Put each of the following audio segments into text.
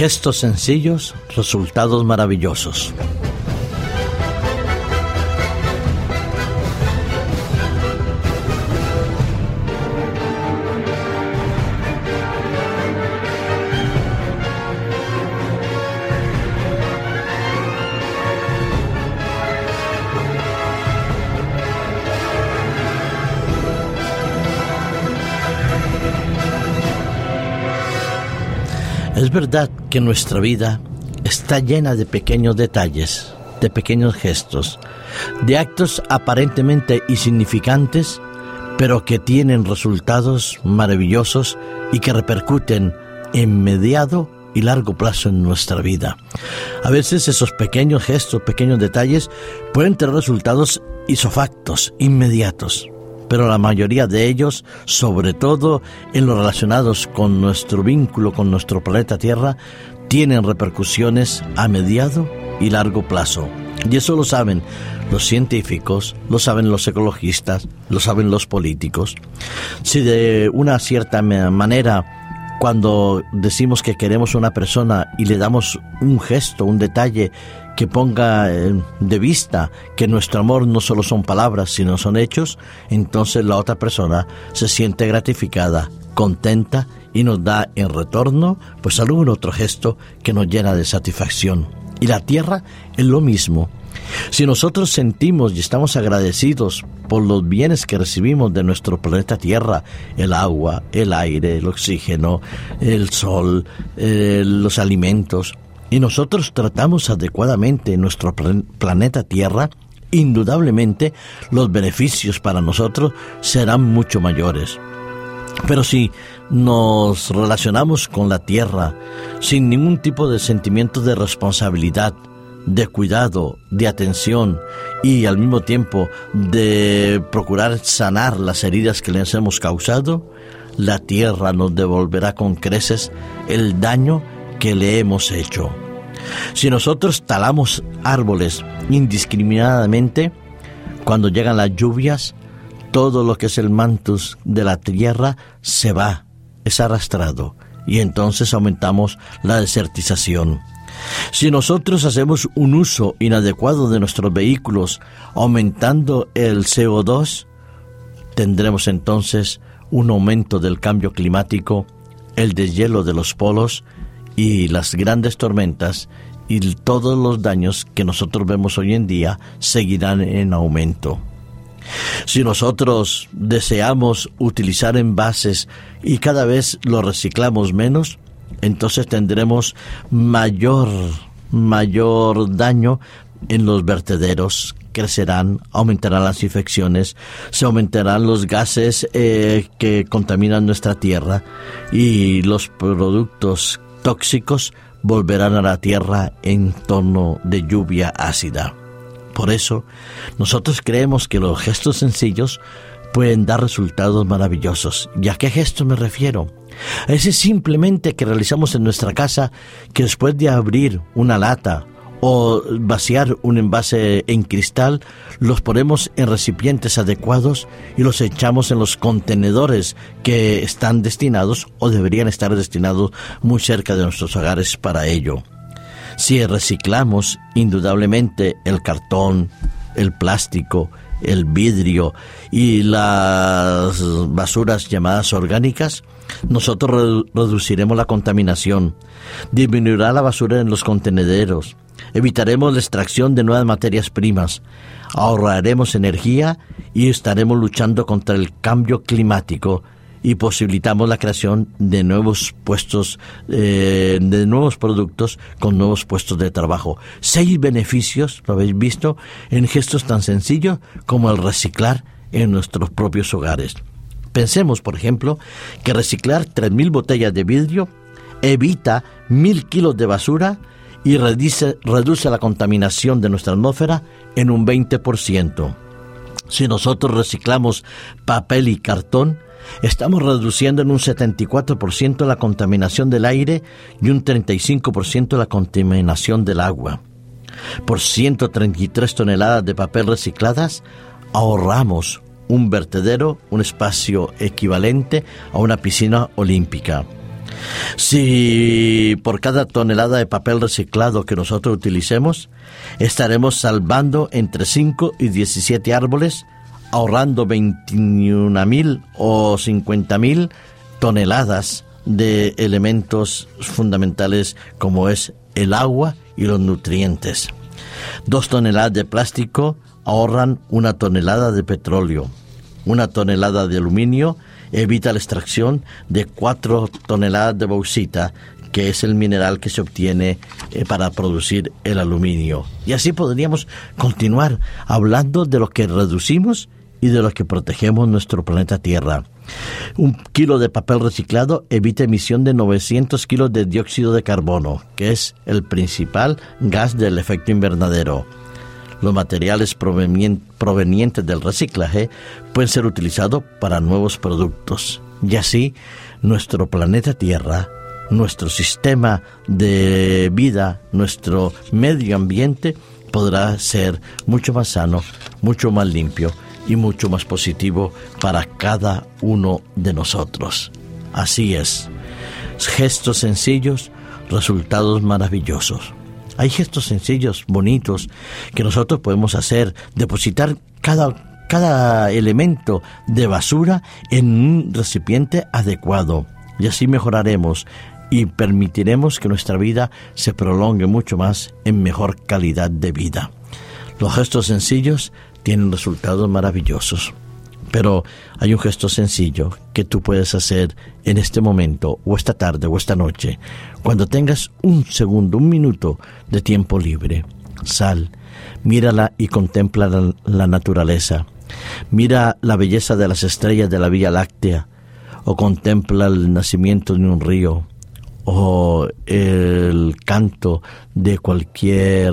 Gestos sencillos, resultados maravillosos. Es verdad que nuestra vida está llena de pequeños detalles, de pequeños gestos, de actos aparentemente insignificantes, pero que tienen resultados maravillosos y que repercuten en mediado y largo plazo en nuestra vida. A veces esos pequeños gestos, pequeños detalles pueden tener resultados isofactos, inmediatos pero la mayoría de ellos, sobre todo en los relacionados con nuestro vínculo con nuestro planeta Tierra, tienen repercusiones a mediado y largo plazo. Y eso lo saben los científicos, lo saben los ecologistas, lo saben los políticos. Si de una cierta manera cuando decimos que queremos una persona y le damos un gesto, un detalle que ponga eh, de vista que nuestro amor no solo son palabras, sino son hechos, entonces la otra persona se siente gratificada, contenta y nos da en retorno pues algún otro gesto que nos llena de satisfacción. Y la tierra es lo mismo. Si nosotros sentimos y estamos agradecidos por los bienes que recibimos de nuestro planeta Tierra, el agua, el aire, el oxígeno, el sol, eh, los alimentos, y nosotros tratamos adecuadamente nuestro planeta Tierra, indudablemente los beneficios para nosotros serán mucho mayores. Pero si nos relacionamos con la Tierra sin ningún tipo de sentimiento de responsabilidad, de cuidado, de atención y al mismo tiempo de procurar sanar las heridas que les hemos causado, la tierra nos devolverá con creces el daño que le hemos hecho. Si nosotros talamos árboles indiscriminadamente, cuando llegan las lluvias, todo lo que es el mantus de la tierra se va, es arrastrado, y entonces aumentamos la desertización. Si nosotros hacemos un uso inadecuado de nuestros vehículos, aumentando el CO2, tendremos entonces un aumento del cambio climático, el deshielo de los polos y las grandes tormentas y todos los daños que nosotros vemos hoy en día seguirán en aumento. Si nosotros deseamos utilizar envases y cada vez los reciclamos menos, entonces tendremos mayor, mayor daño en los vertederos crecerán, aumentarán las infecciones, se aumentarán los gases eh, que contaminan nuestra tierra y los productos tóxicos volverán a la tierra en torno de lluvia ácida. Por eso, nosotros creemos que los gestos sencillos pueden dar resultados maravillosos. ¿Y a qué gesto me refiero? Ese simplemente que realizamos en nuestra casa, que después de abrir una lata o vaciar un envase en cristal, los ponemos en recipientes adecuados y los echamos en los contenedores que están destinados o deberían estar destinados muy cerca de nuestros hogares para ello. Si reciclamos indudablemente el cartón, el plástico, el vidrio y las basuras llamadas orgánicas, nosotros reduciremos la contaminación, disminuirá la basura en los contenederos, evitaremos la extracción de nuevas materias primas, ahorraremos energía y estaremos luchando contra el cambio climático y posibilitamos la creación de nuevos puestos, eh, de nuevos productos con nuevos puestos de trabajo. Seis beneficios, lo habéis visto, en gestos tan sencillos como el reciclar en nuestros propios hogares. Pensemos, por ejemplo, que reciclar 3.000 botellas de vidrio evita 1.000 kilos de basura y reduce, reduce la contaminación de nuestra atmósfera en un 20%. Si nosotros reciclamos papel y cartón, estamos reduciendo en un 74% la contaminación del aire y un 35% la contaminación del agua. Por 133 toneladas de papel recicladas, ahorramos un vertedero, un espacio equivalente a una piscina olímpica. Si por cada tonelada de papel reciclado que nosotros utilicemos, estaremos salvando entre 5 y 17 árboles, ahorrando 21 mil o 50 mil toneladas de elementos fundamentales como es el agua y los nutrientes. Dos toneladas de plástico ahorran una tonelada de petróleo. Una tonelada de aluminio evita la extracción de cuatro toneladas de bauxita, que es el mineral que se obtiene eh, para producir el aluminio. Y así podríamos continuar hablando de lo que reducimos y de lo que protegemos nuestro planeta Tierra. Un kilo de papel reciclado evita emisión de 900 kilos de dióxido de carbono, que es el principal gas del efecto invernadero. Los materiales provenientes del reciclaje pueden ser utilizados para nuevos productos. Y así, nuestro planeta Tierra, nuestro sistema de vida, nuestro medio ambiente podrá ser mucho más sano, mucho más limpio y mucho más positivo para cada uno de nosotros. Así es. Gestos sencillos, resultados maravillosos. Hay gestos sencillos, bonitos, que nosotros podemos hacer, depositar cada, cada elemento de basura en un recipiente adecuado. Y así mejoraremos y permitiremos que nuestra vida se prolongue mucho más en mejor calidad de vida. Los gestos sencillos tienen resultados maravillosos. Pero hay un gesto sencillo que tú puedes hacer en este momento, o esta tarde, o esta noche, cuando tengas un segundo, un minuto de tiempo libre. Sal, mírala y contempla la, naturaleza. Mira la belleza de las estrellas de la Vía Láctea, o contempla el nacimiento de un río, o el canto de cualquier,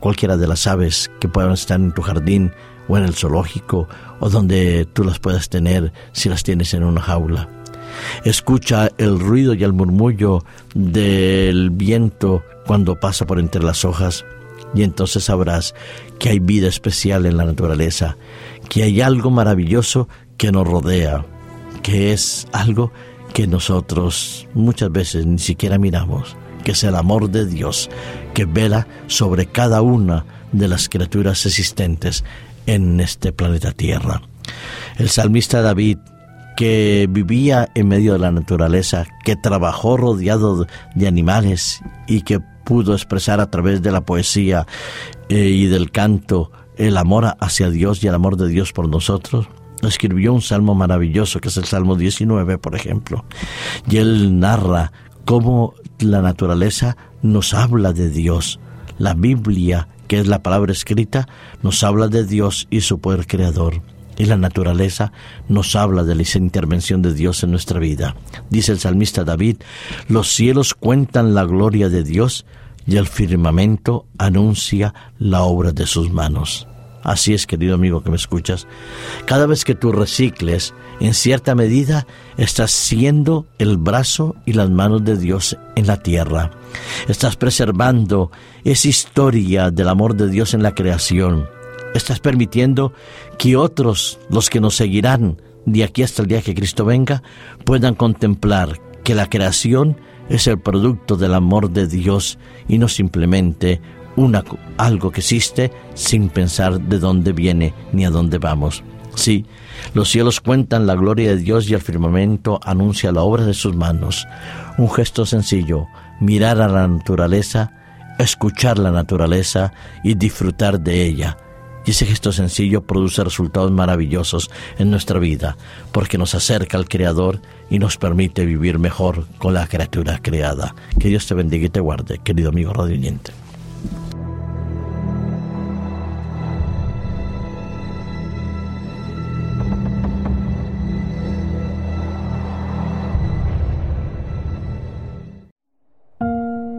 cualquiera de las aves que puedan estar en tu jardín o en el zoológico o donde tú las puedas tener si las tienes en una jaula. Escucha el ruido y el murmullo del viento cuando pasa por entre las hojas y entonces sabrás que hay vida especial en la naturaleza, que hay algo maravilloso que nos rodea, que es algo que nosotros muchas veces ni siquiera miramos, que es el amor de Dios que vela sobre cada una de las criaturas existentes en este planeta Tierra. El salmista David, que vivía en medio de la naturaleza, que trabajó rodeado de animales y que pudo expresar a través de la poesía eh, y del canto el amor hacia Dios y el amor de Dios por nosotros, escribió un salmo maravilloso que es el Salmo 19, por ejemplo. Y él narra cómo la naturaleza nos habla de Dios. La Biblia que es la palabra escrita, nos habla de Dios y su poder creador. Y la naturaleza nos habla de la intervención de Dios en nuestra vida. Dice el salmista David, los cielos cuentan la gloria de Dios y el firmamento anuncia la obra de sus manos. Así es, querido amigo que me escuchas. Cada vez que tú recicles, en cierta medida, estás siendo el brazo y las manos de Dios en la tierra. Estás preservando esa historia del amor de Dios en la creación. Estás permitiendo que otros, los que nos seguirán de aquí hasta el día que Cristo venga, puedan contemplar que la creación es el producto del amor de Dios y no simplemente una, algo que existe sin pensar de dónde viene ni a dónde vamos. Sí, los cielos cuentan la gloria de Dios y el firmamento anuncia la obra de sus manos. Un gesto sencillo, mirar a la naturaleza, escuchar la naturaleza y disfrutar de ella. Y ese gesto sencillo produce resultados maravillosos en nuestra vida, porque nos acerca al Creador y nos permite vivir mejor con la criatura creada. Que Dios te bendiga y te guarde, querido amigo radiante.